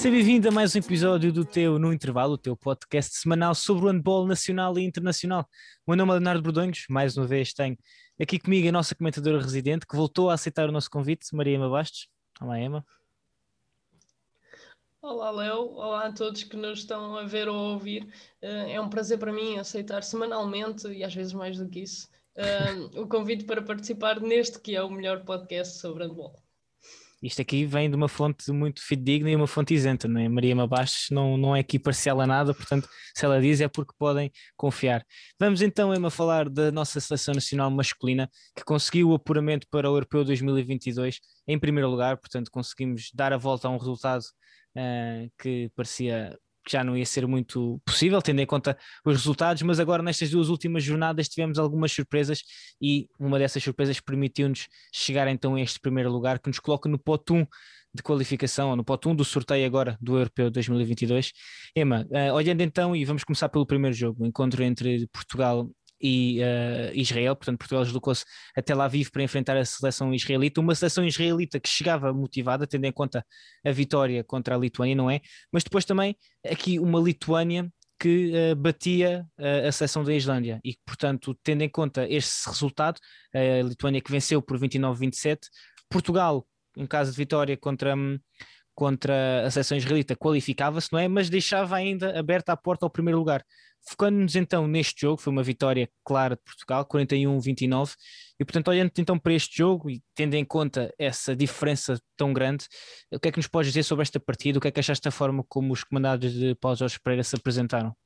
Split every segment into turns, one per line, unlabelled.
Seja bem-vindo a mais um episódio do teu No Intervalo, o teu podcast semanal sobre o handball nacional e internacional. O meu nome é Leonardo Bordonhos, mais uma vez tenho aqui comigo a nossa comentadora residente que voltou a aceitar o nosso convite, Maria Ema Bastos. Olá, Ema.
Olá, Léo. Olá a todos que nos estão a ver ou a ouvir. Eh, é um prazer para mim aceitar semanalmente, e às vezes mais do que isso, eh, o convite para participar neste que é o melhor podcast sobre handball.
Isto aqui vem de uma fonte muito fidedigna e uma fonte isenta, não é? Maria Mabastos não, não é aqui parcial a nada, portanto, se ela diz é porque podem confiar. Vamos então, Emma, falar da nossa seleção nacional masculina, que conseguiu o apuramento para o Europeu 2022 em primeiro lugar, portanto, conseguimos dar a volta a um resultado uh, que parecia que já não ia ser muito possível, tendo em conta os resultados, mas agora nestas duas últimas jornadas tivemos algumas surpresas e uma dessas surpresas permitiu-nos chegar então a este primeiro lugar que nos coloca no pote 1 de qualificação, ou no pote 1 do sorteio agora do Europeu 2022. Emma, uh, olhando então, e vamos começar pelo primeiro jogo, o encontro entre Portugal e uh, Israel, portanto Portugal deslocou-se até lá vivo para enfrentar a seleção israelita, uma seleção israelita que chegava motivada, tendo em conta a vitória contra a Lituânia, não é? Mas depois também aqui uma Lituânia que uh, batia uh, a seleção da Islândia e portanto, tendo em conta este resultado, a Lituânia que venceu por 29-27, Portugal, em caso de vitória contra, um, contra a seleção israelita, qualificava-se, não é? Mas deixava ainda aberta a porta ao primeiro lugar. Focando-nos então neste jogo, foi uma vitória clara de Portugal, 41-29, e portanto, olhando então para este jogo e tendo em conta essa diferença tão grande, o que é que nos podes dizer sobre esta partida? O que é que achaste da forma como os comandados de Paulo Jorge Pereira se apresentaram?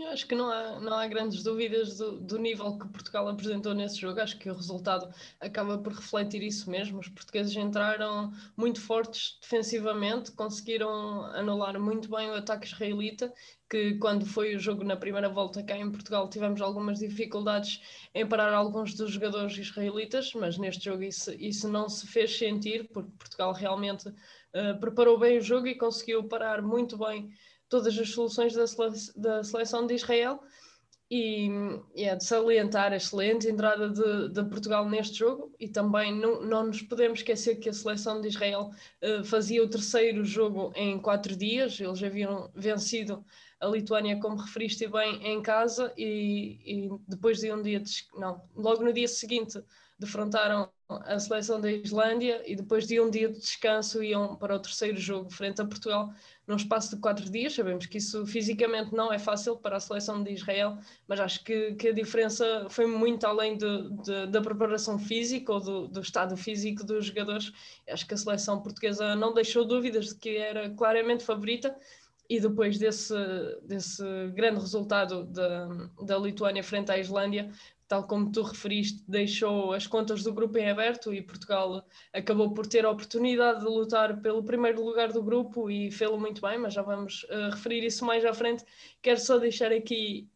Eu acho que não há, não há grandes dúvidas do, do, nível que Portugal apresentou nesse jogo. Acho que o resultado acaba por refletir isso mesmo. Os portugueses entraram muito fortes defensivamente, conseguiram anular muito bem o ataque israelita, que quando foi o jogo na primeira volta cá em Portugal tivemos algumas dificuldades em parar alguns dos jogadores israelitas, mas neste jogo isso, isso não se fez sentir, porque Portugal realmente uh, preparou bem o jogo e conseguiu parar muito bem todas as soluções da, sele da seleção de Israel. E, e, é de salientar a excelente entrada de, de, Portugal neste jogo. E também não, não nos podemos esquecer que a seleção de Israel uh, fazia o terceiro jogo em quatro dias, eles haviam vencido a Lituânia, como referiste bem, em casa. E, e depois de um dia, de, não, logo no dia seguinte defrontaram a seleção da Islândia e depois de um dia de descanso iam para o terceiro jogo frente a Portugal num espaço de quatro dias. Sabemos que isso fisicamente não é fácil para a seleção de Israel, mas acho que, que a diferença foi muito além de, de, da preparação física ou do, do, estado físico dos jogadores. Acho que a seleção portuguesa não deixou dúvidas de que era claramente favorita. E depois desse, desse grande resultado da, da Lituânia frente à Islândia, tal como tu referiste, deixou as contas do grupo em aberto e Portugal acabou por ter a oportunidade de lutar pelo primeiro lugar do grupo e fê-lo muito bem, mas já vamos uh, referir isso mais à frente. Quero só deixar aqui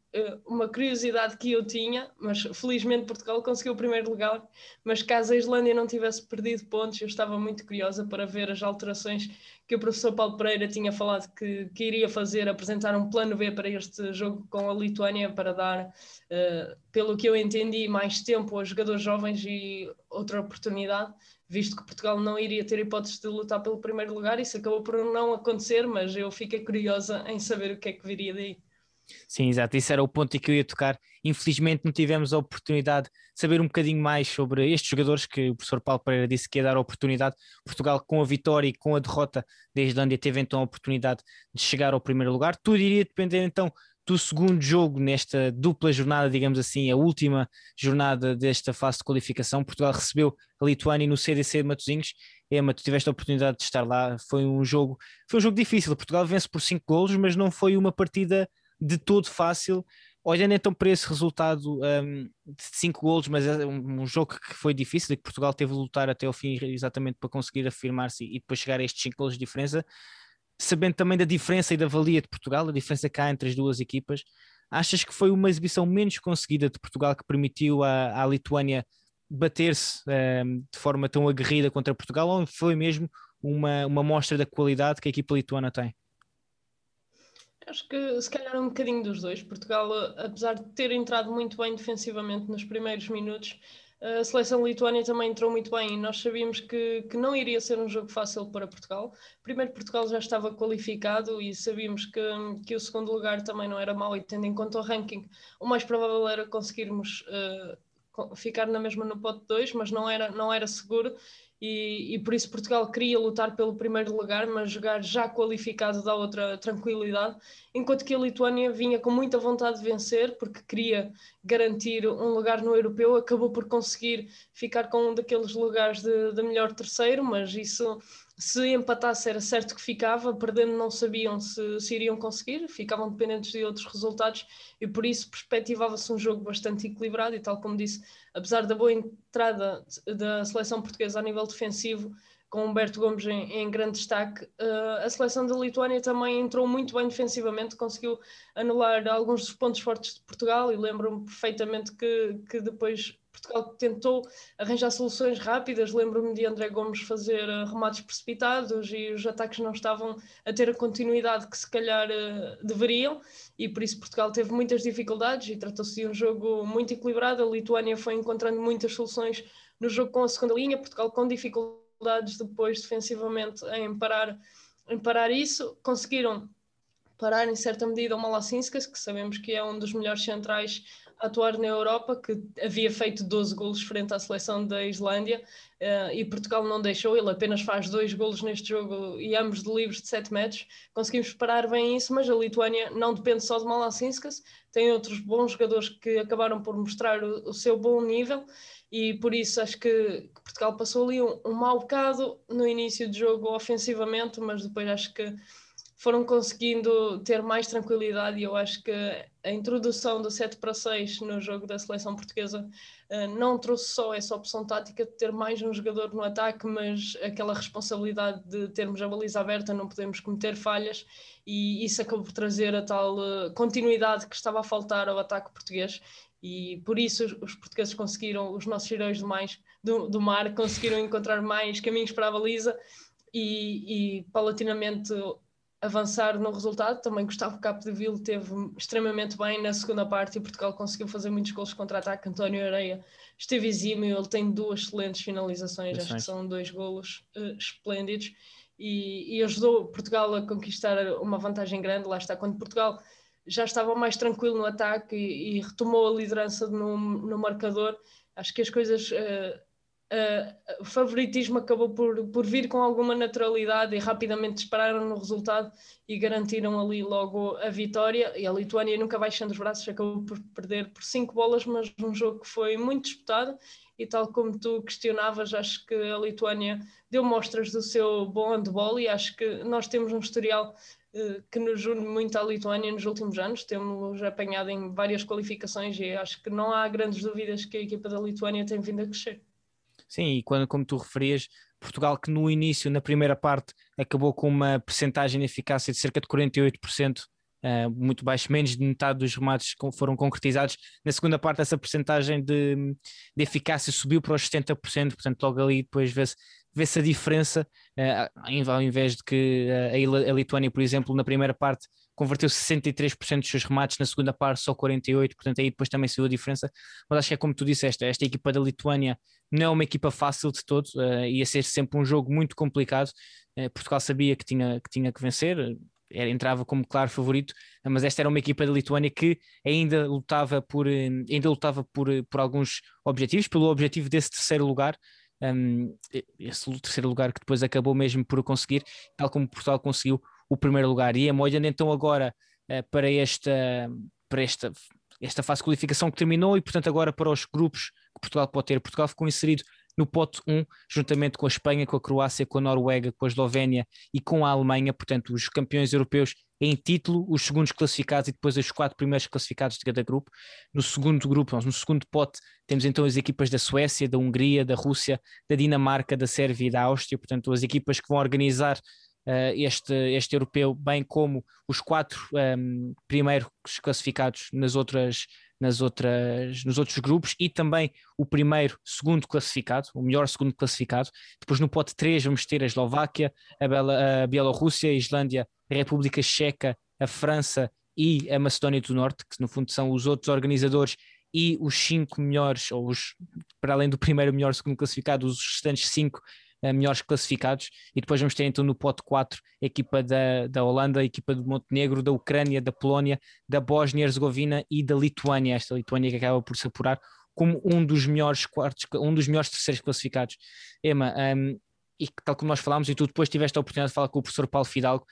uma curiosidade que eu tinha, mas felizmente Portugal conseguiu o primeiro lugar, mas caso a Islândia não tivesse perdido pontos, eu estava muito curiosa para ver as alterações que o professor Paulo Pereira tinha falado que, que iria fazer, apresentar um plano B para este jogo com a Lituânia para dar, uh, pelo que eu entendi, mais tempo aos jogadores jovens e outra oportunidade, visto que Portugal não iria ter hipótese de lutar pelo primeiro lugar. Isso acabou por não acontecer, mas eu fiquei curiosa em saber o que é que viria daí.
Sim, exato, isso era o ponto em que eu ia tocar. Infelizmente não tivemos a oportunidade de saber um bocadinho mais sobre estes jogadores que o professor Paulo Pereira disse que ia dar a oportunidade. Portugal, com a vitória e com a derrota da Islândia, teve então a oportunidade de chegar ao primeiro lugar. Tudo iria depender então do segundo jogo nesta dupla jornada, digamos assim, a última jornada desta fase de qualificação. Portugal recebeu a Lituânia no CDC de Matosinhos. Emma, tu tiveste a oportunidade de estar lá. Foi um jogo, foi um jogo difícil. Portugal vence por 5 golos, mas não foi uma partida de todo fácil. Olhando então para esse resultado um, de 5 golos, mas é um, jogo que foi difícil e que Portugal teve de lutar até o fim exatamente para conseguir afirmar-se e depois chegar a estes 5 golos de diferença, sabendo também da diferença e da valia de Portugal, a diferença cá entre as duas equipas, achas que foi uma exibição menos conseguida de Portugal que permitiu à, à Lituânia bater-se um, de forma tão aguerrida contra Portugal ou foi mesmo uma, uma mostra da qualidade que a equipa lituana tem?
Acho que se calhar um bocadinho dos dois. Portugal, apesar de ter entrado muito bem defensivamente nos primeiros minutos, a seleção lituânia também entrou muito bem e nós sabíamos que, que não iria ser um jogo fácil para Portugal. Primeiro, Portugal já estava qualificado e sabíamos que, que o segundo lugar também não era mau, e tendo em conta o ranking, o mais provável era conseguirmos uh, ficar na mesma no pote 2, mas não era, não era seguro e, e, por isso Portugal queria lutar pelo primeiro lugar, mas jogar já qualificado dá outra tranquilidade, enquanto que a Lituânia vinha com muita vontade de vencer, porque queria garantir um lugar no europeu, acabou por conseguir ficar com um daqueles lugares de, de melhor terceiro, mas isso se empatasse era certo que ficava, perdendo não sabiam se, se iriam conseguir, ficavam dependentes de outros resultados. E por isso perspectivava-se um jogo bastante equilibrado. E tal como disse, apesar da boa entrada da seleção portuguesa a nível defensivo, com Humberto Gomes em, em grande destaque, uh, a seleção da Lituânia também entrou muito bem defensivamente, conseguiu anular alguns dos pontos fortes de Portugal e lembro-me perfeitamente que, que depois Portugal tentou arranjar soluções rápidas. Lembro-me de André Gomes fazer uh, remates precipitados e os ataques não estavam a ter a continuidade que se calhar uh, deveriam, e por isso Portugal teve muitas dificuldades e tratou-se de um jogo muito equilibrado. A Lituânia foi encontrando muitas soluções no jogo com a segunda linha, Portugal com dificuldades depois defensivamente em parar, em parar isso. Conseguiram parar em certa medida o Malassinskas, que sabemos que é um dos melhores centrais atuar na Europa, que havia feito 12 golos frente à seleção da Islândia uh, e Portugal não deixou, ele apenas faz dois golos neste jogo e ambos de livros de 7 metros. Conseguimos parar bem isso, mas a Lituânia não depende só de Malassinskas, tem outros bons jogadores que acabaram por mostrar o, o seu bom nível e por isso acho que, que Portugal passou ali um, um mau bocado no início do jogo ofensivamente, mas depois acho que foram conseguindo ter mais tranquilidade e eu acho que a introdução do 7 para 6 no jogo da seleção portuguesa uh, não trouxe só essa opção tática de ter mais um jogador no ataque, mas aquela responsabilidade de termos a baliza aberta, não podemos cometer falhas e isso acabou por trazer a tal uh, continuidade que estava a faltar ao ataque português. E por isso os, os portugueses conseguiram, os nossos heróis do, mais, do, do mar conseguiram encontrar mais caminhos para a baliza e, e paulatinamente avançar no resultado. Também Gustavo Capdeville teve extremamente bem na segunda parte e Portugal conseguiu fazer muitos gols contra-ataque. António Areia esteve exímio, ele tem duas excelentes finalizações, acho que são dois golos uh, esplêndidos e, e, ajudou Portugal a conquistar uma vantagem grande. Lá está, quando Portugal já estava mais tranquilo no ataque e, e retomou a liderança no, no marcador, acho que as coisas. Uh, uh, o favoritismo acabou por, por vir com alguma naturalidade e rapidamente dispararam no resultado e garantiram ali logo a vitória. E a Lituânia nunca baixando os braços, acabou por perder por cinco bolas, mas um jogo que foi muito disputado. E tal como tu questionavas, acho que a Lituânia deu mostras do seu bom handball e acho que nós temos um historial uh, que nos une muito à Lituânia nos últimos anos. Temos apanhado em várias qualificações e acho que não há grandes dúvidas que a equipa da Lituânia tem vindo a crescer.
Sim, e quando, como tu referias, Portugal que no início, na primeira parte, acabou com uma percentagem de eficácia de cerca de 48%, uh, eh, muito baixo, menos de metade dos remates foram concretizados. Na segunda parte, essa percentagem de, de eficácia subiu para os 70%, portanto, logo ali depois vê-se vê a diferença, uh, ao invés de que uh, a Lituânia, por exemplo, na primeira parte converteu 63% dos seus remates, na segunda parte só 48%, portanto aí depois também saiu a diferença, mas acho que é como tu disseste, esta equipa da Lituânia não é uma equipa fácil de todo, uh, ia ser sempre um jogo muito complicado, uh, Portugal sabia que tinha que, tinha que vencer, era, entrava como claro favorito, mas esta era uma equipa da Lituânia que ainda lutava por, ainda lutava por, por alguns objetivos, pelo objetivo desse terceiro lugar, um, esse terceiro lugar que depois acabou mesmo por conseguir, tal como Portugal conseguiu o primeiro lugar. E é olhando então agora uh, para esta, para esta, esta fase de qualificação que terminou e, portanto, agora para os grupos que Portugal pode ter. Portugal ficou inserido no pote 1, juntamente com a Espanha, com a Croácia, com a Noruega, com a Eslovénia e com a Alemanha, portanto, os campeões europeus em título, os segundos classificados e depois os quatro primeiros classificados de cada grupo. No segundo grupo, no segundo pote, temos então as equipas da Suécia, da Hungria, da Rússia, da Dinamarca, da Sérvia e da Áustria, portanto, as equipas que vão organizar este, este europeu, bem como os quatro um, ehm, primeiros classificados nas outras, nas outras, nos outros grupos e também o primeiro, segundo classificado, o melhor segundo classificado. Depois no pote 3 vamos ter a Eslováquia, a, Bela, a Bielorrússia, a Islândia, a República Checa, a França e a Macedónia do Norte, que no fundo são os outros organizadores e os cinco melhores, ou os, para além do primeiro melhor, segundo classificado, os restantes cinco melhores classificados, e depois vamos ter então no pote 4 a equipa da, da Holanda, a equipa do Montenegro, da Ucrânia, da Polónia, da Bósnia-Herzegovina e da Lituânia, esta Lituânia que acaba por se apurar como um dos melhores quartos, um dos melhores terceiros classificados. Ema, um, e tal como nós falámos, e tu depois tiveste a oportunidade de falar com o professor Paulo Fidalgo,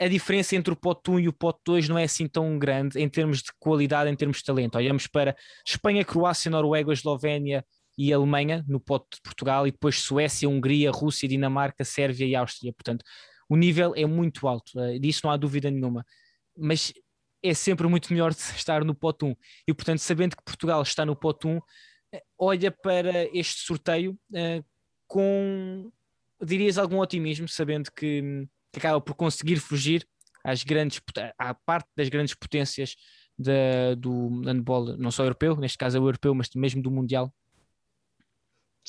a diferença entre o pote 1 e o pote 2 não é assim tão grande em termos de qualidade, em termos de talento. Olhamos para Espanha, Croácia, Noruega, Eslovénia e Alemanha no pote de Portugal e depois Suécia, Hungria, Rússia, Dinamarca, Sérvia e Áustria. Portanto, o nível é muito alto, uh, disso não há dúvida nenhuma. Mas é sempre muito melhor estar no pote 1. E portanto, sabendo que Portugal está no pote 1, eh, olha para este sorteio uh, com, dirias, algum otimismo, sabendo que que acaba por conseguir fugir às grandes, à parte das grandes potências da, do handball, não só europeu, neste caso é o europeu, mas mesmo do Mundial?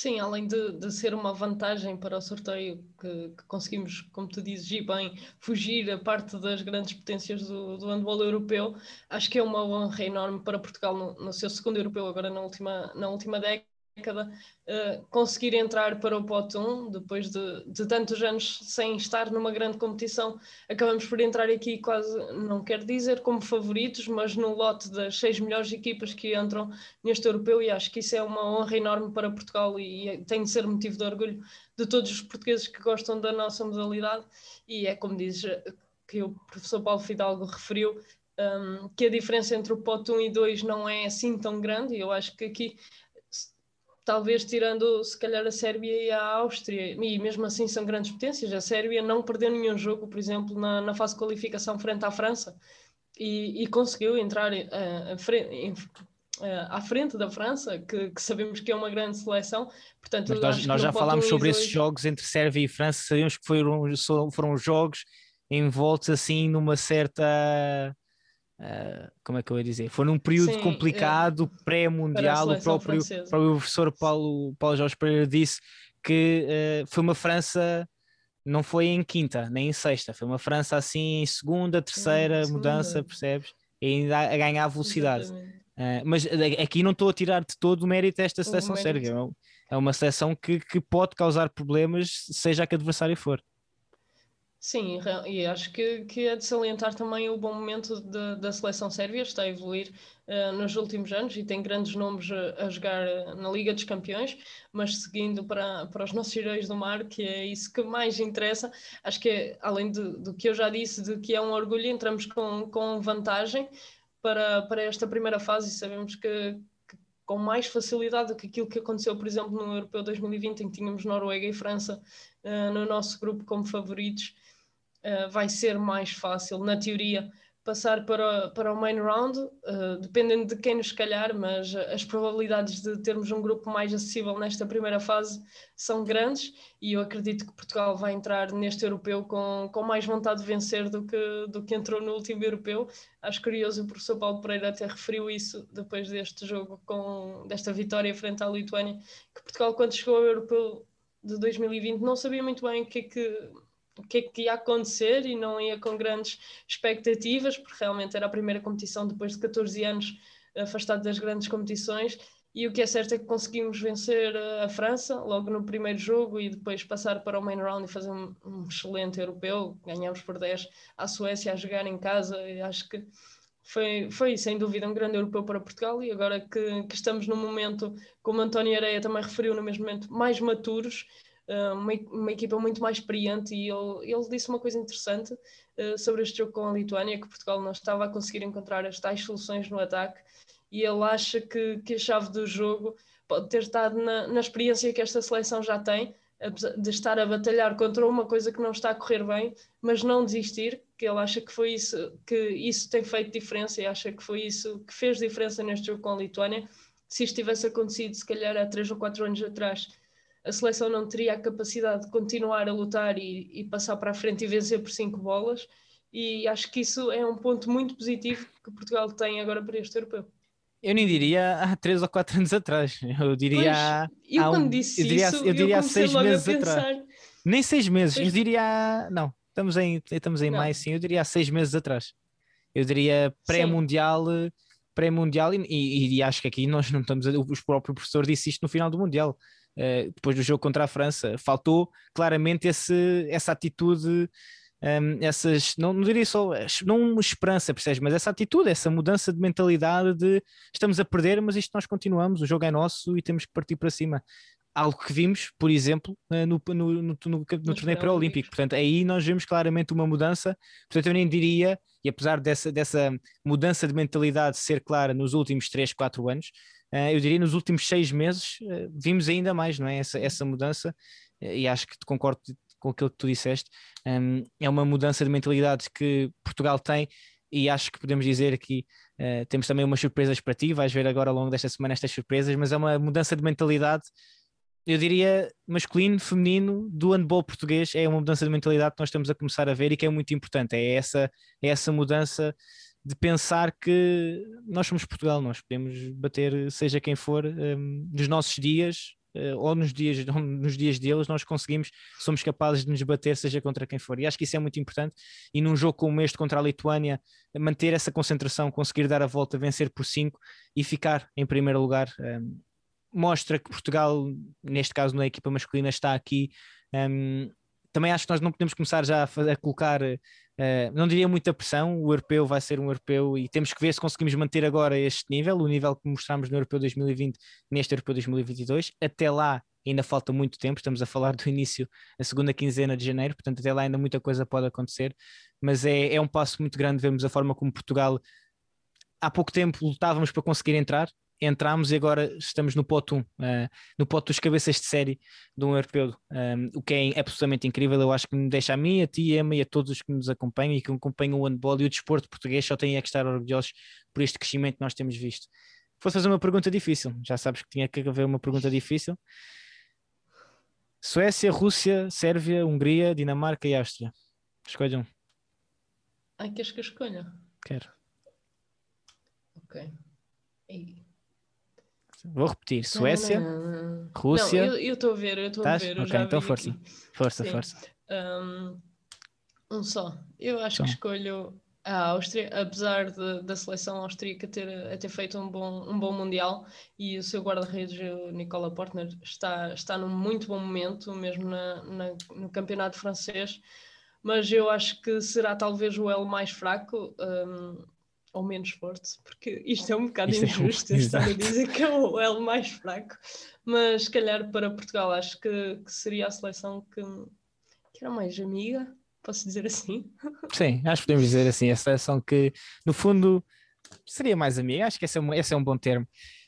Sim, além de, de ser uma vantagem para o sorteio, que, que, conseguimos, como tu dizes, ir bem, fugir a parte das grandes potências do, do handball europeu, acho que é uma honra enorme para Portugal no, no seu segundo europeu, agora na última, na última década década, uh, conseguir entrar para o pote 1, depois de, de, tantos anos sem estar numa grande competição, acabamos por entrar aqui quase, não quero dizer como favoritos, mas no lote das seis melhores equipas que entram neste europeu e acho que isso é uma honra enorme para Portugal e, e tem de ser motivo de orgulho de todos os portugueses que gostam da nossa modalidade. E é como dizes que o professor Paulo Fidalgo referiu, um, que a diferença entre o pote 1 e 2 não é assim tão grande, e eu acho que aqui talvez tirando se calhar a Sérvia e a Áustria, e mesmo assim são grandes potências. A Sérvia não perdeu nenhum jogo, por exemplo, na, na fase de qualificação frente à França e, e conseguiu entrar uh, frente, uh, à frente da França, que, que, sabemos que é uma grande seleção. Portanto,
nós, nós já falámos sobre esses jogos entre Sérvia e França, sabemos que foram, foram jogos envoltos assim numa certa Uh, como é que eu ia dizer? Foi num período Sim, complicado, é, pré-mundial. O próprio, próprio professor Paulo, Paulo Jorge Pereira disse que uh, foi uma França, não foi em quinta nem em sexta, foi uma França assim em segunda, terceira Sim, mudança, segunda. percebes? E ainda a ganhar velocidade. Uh, mas aqui não estou a tirar de todo o mérito desta seleção sérvia. É, é uma seleção que, que pode causar problemas, seja a que adversário for.
Sim, e acho que, que é de salientar também o bom momento de, da seleção sérvia, está a evoluir uh, nos últimos anos e tem grandes nomes a, a, jogar eh, na Liga dos Campeões, mas seguindo para, para os nossos heróis do mar, que é isso que mais interessa, acho que é, além de, do que eu já disse, de que é um orgulho, entramos com, com vantagem para, para esta primeira fase e sabemos que, com mais facilidade do que aquilo que aconteceu, por exemplo, no Europeu 2020, em que tínhamos Noruega e França uh, no nosso grupo como favoritos uh, vai ser mais fácil, na teoria, passar para, para o main round, uh, dependendo de quem nos calhar, mas as probabilidades de termos um grupo mais acessível nesta primeira fase são grandes e eu acredito que Portugal vai entrar neste europeu com, com mais vontade de vencer do que, do que entrou no último europeu. Acho curioso, o professor Paulo Pereira até referiu isso depois deste jogo, com desta vitória frente à Lituânia, que Portugal, quando chegou ao europeu de 2020, não sabia muito bem o que é que o que é que ia acontecer e não ia com grandes expectativas, porque realmente era a primeira competição depois de 14 anos afastado das grandes competições. E o que é certo é que conseguimos vencer a França logo no primeiro jogo e depois passar para o main round e fazer um, um excelente europeu. Ganhámos por 10 à Suécia a jogar em casa e acho que foi, foi sem dúvida um grande europeu para Portugal. E agora que, que estamos num momento, como António Areia também referiu, no mesmo momento, mais maturos, uma, uma, equipa muito mais experiente e ele, ele disse uma coisa interessante uh, sobre este jogo com a Lituânia, que Portugal não estava a conseguir encontrar as tais soluções no ataque e ele acha que, que a chave do jogo pode ter estado na, na experiência que esta seleção já tem, de estar a batalhar contra uma coisa que não está a correr bem, mas não desistir, que ele acha que foi isso que isso tem feito diferença e acha que foi isso que fez diferença neste jogo com a Lituânia. Se isto tivesse acontecido, se calhar há três ou quatro anos atrás, a seleção não teria a capacidade de continuar a lutar e, e, passar para a frente e vencer por cinco bolas. E acho que isso é um ponto muito positivo que Portugal tem agora para este europeu.
Eu nem diria há três ou quatro anos atrás. Eu diria.
Pois, eu quando um, disse eu diria, isso, eu diria eu há seis meses atrás.
Nem seis meses, pois. eu diria. Não, estamos em, estamos em maio, sim. Eu diria há seis meses atrás. Eu diria pré-mundial pré-mundial e, e, e, acho que aqui nós não estamos a, o próprio professor disse isto no final do mundial uh, depois do jogo contra a França faltou claramente esse, essa atitude um, essas, não, não diria só, não uma esperança, percebes, mas essa atitude, essa mudança de mentalidade de estamos a perder, mas isto nós continuamos, o jogo é nosso e temos que partir para cima. Algo que vimos, por exemplo, eh, no, no, no, no, torneio pré-olímpico. Portanto, aí nós vemos claramente uma mudança. Portanto, eu nem diria, e apesar dessa, dessa mudança de mentalidade ser clara nos últimos 3, 4 anos, eu diria nos últimos 6 meses uh, vimos ainda mais, não é? Essa, essa mudança, e acho que concordo com aquilo que tu disseste. Um, é uma mudança de mentalidade que Portugal tem e acho que podemos dizer que uh, temos também umas surpresas para ti. Vais ver agora ao longo desta semana estas surpresas, mas é uma mudança de mentalidade. Eu diria masculino, feminino, do handball português, é uma mudança de mentalidade que nós estamos a começar a ver e que é muito importante. É essa, é essa mudança de pensar que nós somos Portugal, nós podemos bater seja quem for um, nos nossos dias, uh, ou nos dias, nos dias deles, nós conseguimos, somos capazes de nos bater, seja contra quem for. E acho que isso é muito importante. E num jogo como este contra a Lituânia, manter essa concentração, conseguir dar a volta, vencer por 5 e ficar em primeiro lugar. Um, mostra que Portugal, neste caso na equipa masculina, está aqui. Um, também acho que nós não podemos começar já a, a colocar Uh, não diria muita pressão, o europeu vai ser um europeu e temos que ver se conseguimos manter agora este nível, o nível que mostramos no europeu 2020, neste europeu 2022. Até lá ainda falta muito tempo, estamos a falar do início, a segunda quinzena de janeiro, portanto, até lá ainda muita coisa pode acontecer, mas é, é um passo muito grande. Vemos a forma como Portugal há pouco tempo lutávamos para conseguir entrar, entramos e agora estamos no pote 1, uh, no pote dos cabeças de série de um europeu, um, o que é absolutamente incrível. Eu acho que me deixa a mim, a ti, a Emma e a todos os que nos acompanham e que acompanham o handball e o desporto português só têm é que estar orgulhosos por este crescimento que nós temos visto. Fosse fazer uma pergunta difícil, já sabes que tinha que haver uma pergunta difícil. Suécia, Rússia, Sérvia, Hungria, Dinamarca e Áustria. Escolham.
Ai, queres que eu escolha?
Quero.
Ok. E...
Vou repetir: Suécia, Rússia.
Não, eu estou a ver, eu estou a ver.
Ok, então força. Aqui. Força, Sim. força.
Um, um, só. Eu acho que escolho a Áustria, apesar de, da seleção austríaca ter, ter feito um bom, um bom Mundial e o seu guarda-redes, o Nicola Portner, está, está num muito bom momento, mesmo na, na, no campeonato francês. Mas eu acho que será talvez o elo mais fraco. Um, ou menos forte, porque isto é um bocado isto é injusto é, estar a dizer que é o L mais fraco, mas se calhar para Portugal acho que, que seria a seleção que, que, era mais amiga, posso dizer assim?
Sim, acho que podemos dizer assim, a seleção que no fundo seria mais amiga, acho que esse é um, esse é um bom termo.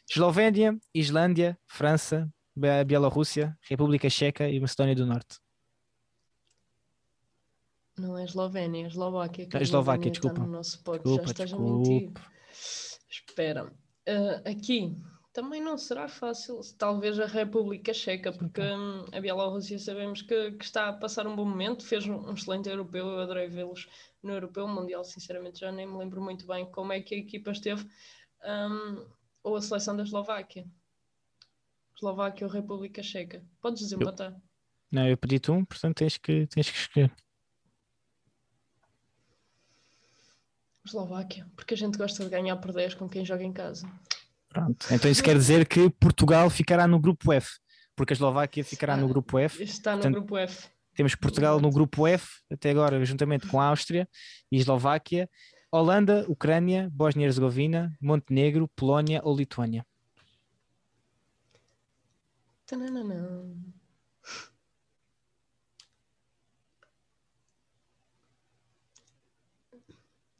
Eslovénia, Islândia, França, Bielorrússia, República Checa e Macedónia do Norte.
Não é Eslovénia, é Eslováquia.
Que a Eslováquia, desculpa.
no nosso pote, desculpa, já estás desculpa. a mentir. Espera. Uh, aqui também não será fácil, talvez a República Checa, porque um, a Bielorrússia sabemos que, que, está a passar um bom momento, fez um, um excelente europeu, eu adorei vê-los no europeu mundial, sinceramente já nem me lembro muito bem como é que a equipa esteve, um, ou a seleção da Eslováquia. Eslováquia ou República Checa. Podes desempatar.
Não, eu pedi-te um, portanto tens que, tens que escolher.
Eslováquia, porque a gente gosta de ganhar por 10 com quem joga em casa.
Pronto, então isso quer dizer que Portugal ficará no grupo F, porque a Eslováquia ficará no grupo F.
Está no Portanto, grupo F.
Temos Portugal no grupo F, até agora, juntamente com a Áustria e Eslováquia, Holanda, Ucrânia, Bósnia e Herzegovina, Montenegro, Polónia ou Lituânia.
Tananana.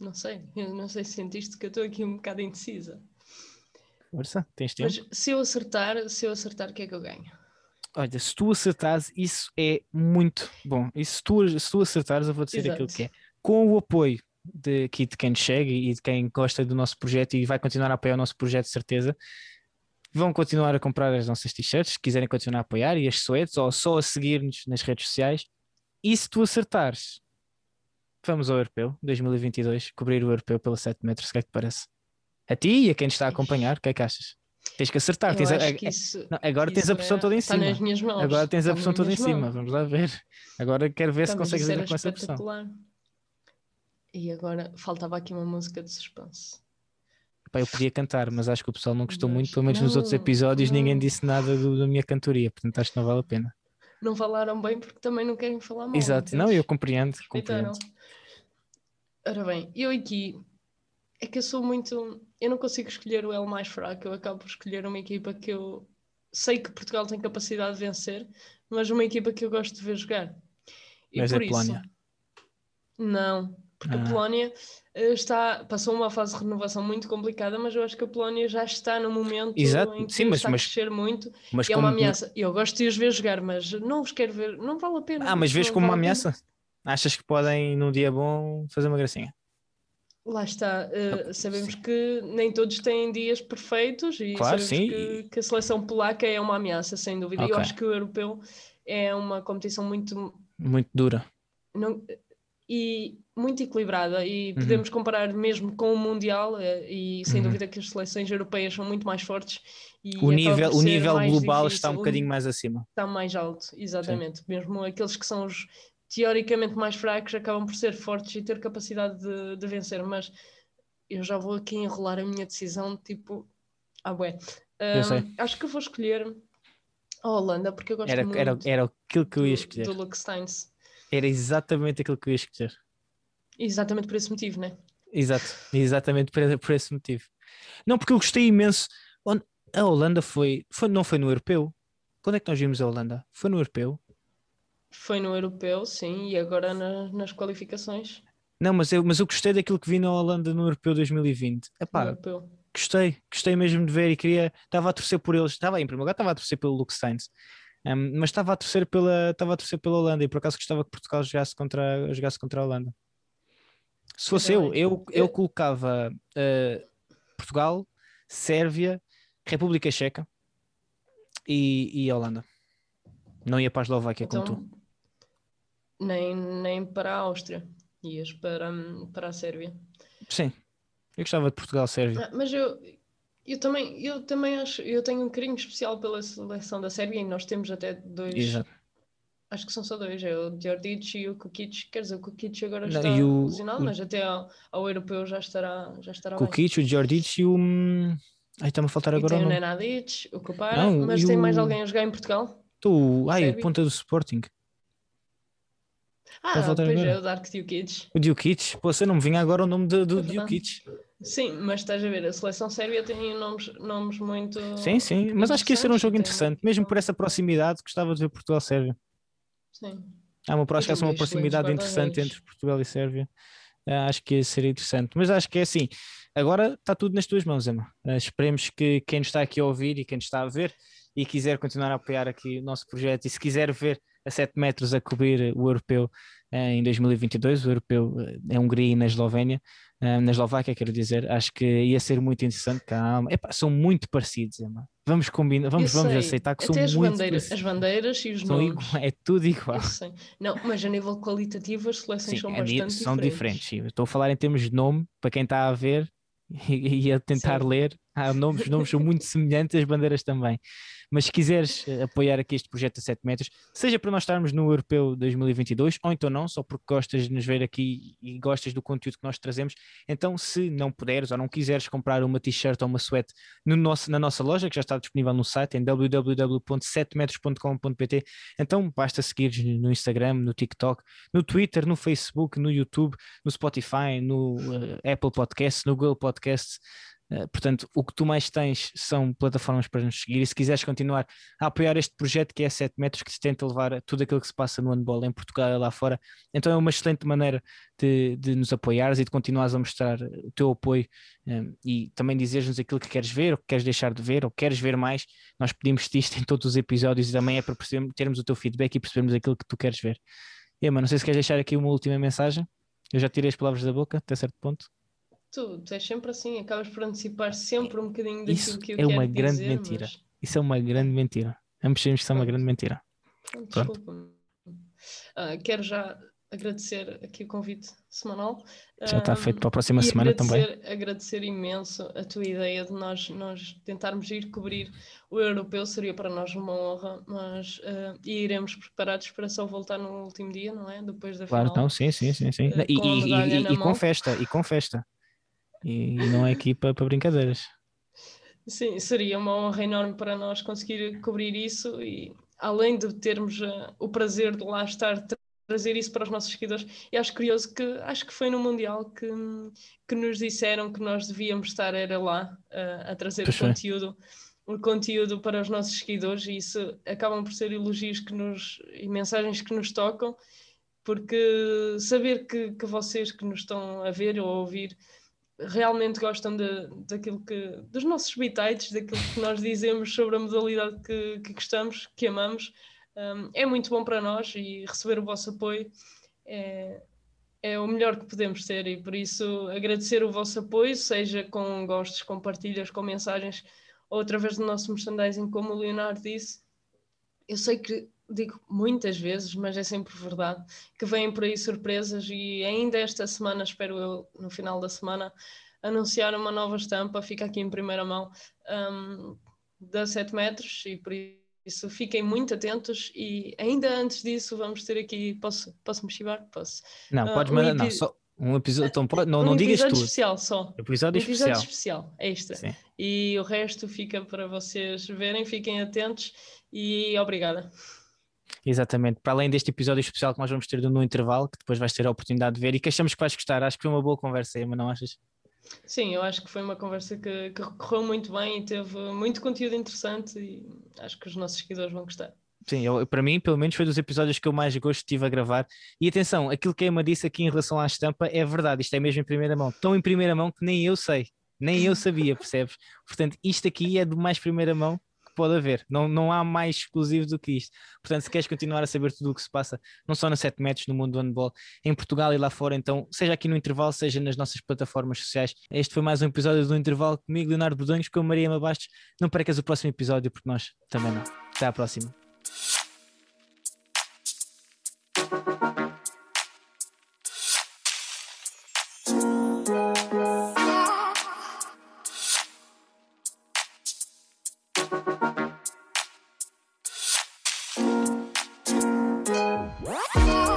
Não sei, eu não sei se sentiste que eu estou aqui um bocado indecisa.
Força, tens tempo.
Mas se eu acertar, se eu acertar, o que é que eu ganho?
Olha, se tu acertares, isso é muito bom. E se tu, se tu acertares, eu vou dizer Exato. aquilo que é. Com o apoio de, aqui de quem chega e de quem gosta do nosso projeto e vai continuar a apoiar o nosso projeto, de certeza, vão continuar a comprar as nossas t-shirts, se quiserem continuar a apoiar, e as suetes, ou só a seguir-nos nas redes sociais. E se tu acertares, vamos ao Europeu 2022, cobrir o Europeu pela 7 metros, o que é que te parece? A ti e a quem te está a acompanhar, o que é que achas? Tens que acertar. Tens a, a, isso, não, agora tens a pressão é, toda em cima. Agora tens a pressão toda em cima. Mãos. Vamos lá ver. Agora quero ver Estamos se consegues ir com essa pressão.
E agora faltava aqui uma música de suspense.
Pá, eu podia cantar, mas acho que o pessoal não gostou
Mas
muito, pelo menos nos outros
não,
episódios ninguém
não.
disse nada do- da minha cantoria, portanto acho que não vale a pena.
Não falaram bem porque também não querem falar mal.
Exato, não, eu compreendo, compreendo.
Ora bem, eu aqui é que eu sou muito. Eu não consigo escolher o L mais fraco, eu acabo por escolher uma equipa que eu sei que Portugal tem capacidade de vencer, mas uma equipa que eu gosto de ver jogar. E
Mas é
isso.
Polónia.
Não, porque
Ah.
a Polónia eh, está, passou uma fase de renovação muito complicada, mas eu acho que a Polónia já está no momento
Exato,
em que
sim, mas-
está
mas-
a crescer muito
Mas
e é uma ameaça. Eu gosto de os ver jogar, mas não os quero ver, não vale a pena.
ah, mas vês como uma
vale
ameaça? Achas que podem, num dia bom, fazer uma gracinha?
Lá está,
Ah,
sabemos
sim.
que nem todos têm dias perfeitos e
Claro,
sabemos que, que a seleção polaca é uma ameaça, sem dúvida.
Ok.
Eu acho que o europeu é uma competição muito
Muito dura.
não- e muito equilibrada e
Uhum.
podemos comparar mesmo com o Mundial eh, e sem
Uhum.
dúvida que as seleções europeias são muito mais fortes e
O nível, o nível global
difícil,
está um bocadinho mais acima.
está mais alto, exatamente. Mesmo aqueles que são os teoricamente mais fracos acabam por ser fortes e ter capacidade de, de vencer, mas eu já vou aqui enrolar a minha decisão, tipo, ah, bué. Ahm, acho que eu vou escolher a Holanda, porque eu gosto
Era,
muito
era, era aquilo que eu ia escolher.
do Luke Steins.
Era exatamente aquilo que eu ia escolher.
Exatamente por esse motivo, né?
Exato, exatamente por, por esse motivo. Não, porque eu gostei imenso. A Holanda foi, foi, não foi no europeu. Quando é que nós vimos a Holanda? Foi no europeu?
Foi no europeu, sim, e agora na- nas qualificações
Não, mas eu, mas eu gostei daquilo que vi na Holanda no europeu 2020.
no
Epá,
europeu.
gostei, gostei mesmo de ver e queria, estava a torcer por eles, estava em primeiro lugar, estava a torcer pelo Luke Steins, Um, mas estava a torcer pela, estava a torcer pela Holanda e por acaso gostava que Portugal jogasse contra, jogasse contra a Holanda. Se fosse eu,
Ainda bem.
eu, eu
Eu-
colocava uh, Portugal, Sérvia, República Checa e, e Holanda. Não ia para a Eslováquia como tu.
Então, nem, nem para a Áustria, ias para, hum, para a Sérvia.
Sim, eu gostava de Portugal, Sérvia.
Ah, Mas eu, eu também, eu também acho, eu tenho um carinho especial pela seleção da Sérvia e nós temos até dois,
Exato.
Acho que são só dois, é o Djordjic e o Kukic, quer dizer, o Kukic agora
Não,
está
o-
lesionado,
o-
mas até ao, ao europeu já estará, já estará bem.
Kukic, o Djordjic e o... hum, Ai, está-me a faltar
E
agora
tem
o.
Nenadic, o Kupara,
Não,
mas tem
o-
mais alguém a jogar em Portugal?
Tu, ai, ponta do Sporting.
Ah, pois
agora.
é, o Dark Djukic.
O Djukic. Pô, você não me vinha agora o nome do, do
É verdade.
Djukic.
Sim, mas estás a ver, a seleção sérvia tem nomes, nomes muito.
Sim, sim. Mas acho que ia ser um jogo interessante. Mesmo por essa proximidade, gostava de ver Portugal-Sérvia.
Sim.
Há uma, acho que há
tem
uma proximidade interessante
guarda-redes.
entre Portugal e Sérvia. Ah, acho que ia ser interessante. Mas acho que é assim. Agora está tudo nas tuas mãos, Emma. Ah, esperemos que quem nos está aqui a ouvir e quem nos está a ver e quiser continuar a apoiar aqui o nosso projeto e se quiser ver a 7 metros a cobrir o europeu em 2022, o europeu eh, em Hungria e na Eslovénia, eh, na Eslováquia, quero dizer, acho que ia ser muito interessante. Calma, Epá, são muito parecidos, Emma. Vamos combinar, vamos, vamos aceitar que
até
são
as
muito
bandeiras,
parecidos.
as bandeiras e os
São
nomes.
igual, é tudo igual.
Não, mas a nível qualitativo as seleções
Sim,
são
é
bastante
são
diferentes.
diferentes. Estou a falar em termos de nome, para quem está a ver e, e a tentar
Sim.
ler, há nomes, os nomes são muito semelhantes, as bandeiras também. Mas se quiseres eh, apoiar aqui este projeto a 7 metros, seja para nós estarmos no Europeu 2022, ou então não, só porque gostas de nos ver aqui e gostas do conteúdo que nós trazemos, então se não puderes ou não quiseres comprar uma t-shirt ou uma sweat no nosso, na nossa loja, que já está disponível no site em www.7metros.com.pt, então basta seguir no Instagram, no TikTok, no Twitter, no Facebook, no YouTube, no Spotify, no eh, Apple Podcasts, no Google Podcasts. Eh, portanto, o que tu mais tens são plataformas para nos seguir. E se quiseres continuar a apoiar este projeto que é 7 metros, que se tenta levar tudo aquilo que se passa no handball em Portugal e lá fora, então é uma excelente maneira de, de nos apoiares e de continuares a mostrar o teu apoio eh, e também dizeres-nos aquilo que queres ver, ou que queres deixar de ver, ou queres ver mais. Nós pedimos-te isto em todos os episódios e também é para termos o teu feedback e percebermos aquilo que tu queres ver. Ema, não sei se queres deixar aqui uma última mensagem. Eu já tirei as palavras da boca até certo ponto.
Tu, tu és sempre assim, acabas por antecipar sempre um bocadinho daquilo
Isso
que eu
é
quero
uma grande
dizer,
mentira.
mas-
Isso é uma grande mentira. Ambos sabemos que isso é uma grande mentira.
Pronto. Desculpa-me. Ah, quero já agradecer aqui o convite semanal.
Já está
Ah,
feito para a próxima
e
semana também.
agradecer, agradecer imenso a tua ideia de nós, nós tentarmos ir cobrir o europeu, seria para nós uma honra, mas ah, e iremos preparados para só voltar no último dia, não é? Depois da
Claro,
final.
não, sim, sim, sim, sim.
eh,
E,
com
e- e- e com festa, e com festa. E, não é equipa para brincadeiras.
Sim, seria uma honra enorme para nós conseguir cobrir isso e além de termos uh, o prazer de lá estar trazer isso para os nossos seguidores. E acho curioso que acho que foi no Mundial que, que nos disseram que nós devíamos estar era lá uh, a trazer o conteúdo, o conteúdo para os nossos seguidores e isso acabam por ser elogios que nos, e mensagens que nos tocam, porque saber que, que vocês que nos estão a ver ou a ouvir realmente gostam de, daquilo que dos nossos bitites, daquilo que nós dizemos sobre a modalidade que, que gostamos, que amamos, um, é muito bom para nós e receber o vosso apoio é, é o melhor que podemos ter e por isso agradecer o vosso apoio, seja com gostos, com partilhas, com mensagens ou através do nosso merchandising, como o Leonardo disse. Eu sei que digo muitas vezes, mas é sempre verdade, que vêm por aí surpresas e ainda esta semana, espero eu, no final da semana, anunciar uma nova estampa, fica aqui em primeira mão, um, da 7 metros e por isso fiquem muito atentos e ainda antes disso vamos ter aqui. Posso, posso me chivar? Posso.
Não, uh, podes um mandar, não, só um episódio. Então, pode, não, um não digas
tudo.
especial
só.
Episódio,
um
episódio
especial. especial, extra. Sim. E o resto fica para vocês verem, fiquem atentos e obrigada.
Exatamente, para além deste episódio especial que nós vamos ter no intervalo, que depois vais ter a oportunidade de ver e que achamos que vais gostar, acho que foi uma boa conversa, mas não achas?
Sim, eu acho que foi uma conversa que, que correu muito bem e teve muito conteúdo interessante e acho que os nossos seguidores vão gostar.
Sim, eu, para mim, pelo menos, foi dos episódios que eu mais gosto tive a gravar. E atenção, aquilo que a Emma disse aqui em relação à estampa é verdade, isto é mesmo em primeira mão. Tão em primeira mão que nem eu sei, nem eu sabia, percebes? Portanto, isto aqui é de mais primeira mão que pode haver. Não, não há mais exclusivo do que isto. Portanto, se queres continuar a saber tudo o que se passa, não só na 7 metros, no mundo do handball, em Portugal e lá fora, então, seja aqui no intervalo, seja nas nossas plataformas sociais. Este foi mais um episódio do intervalo comigo, Leonardo Bodonhos, com a Maria Mabastos. Não percas o próximo episódio, porque nós também não. Até à próxima.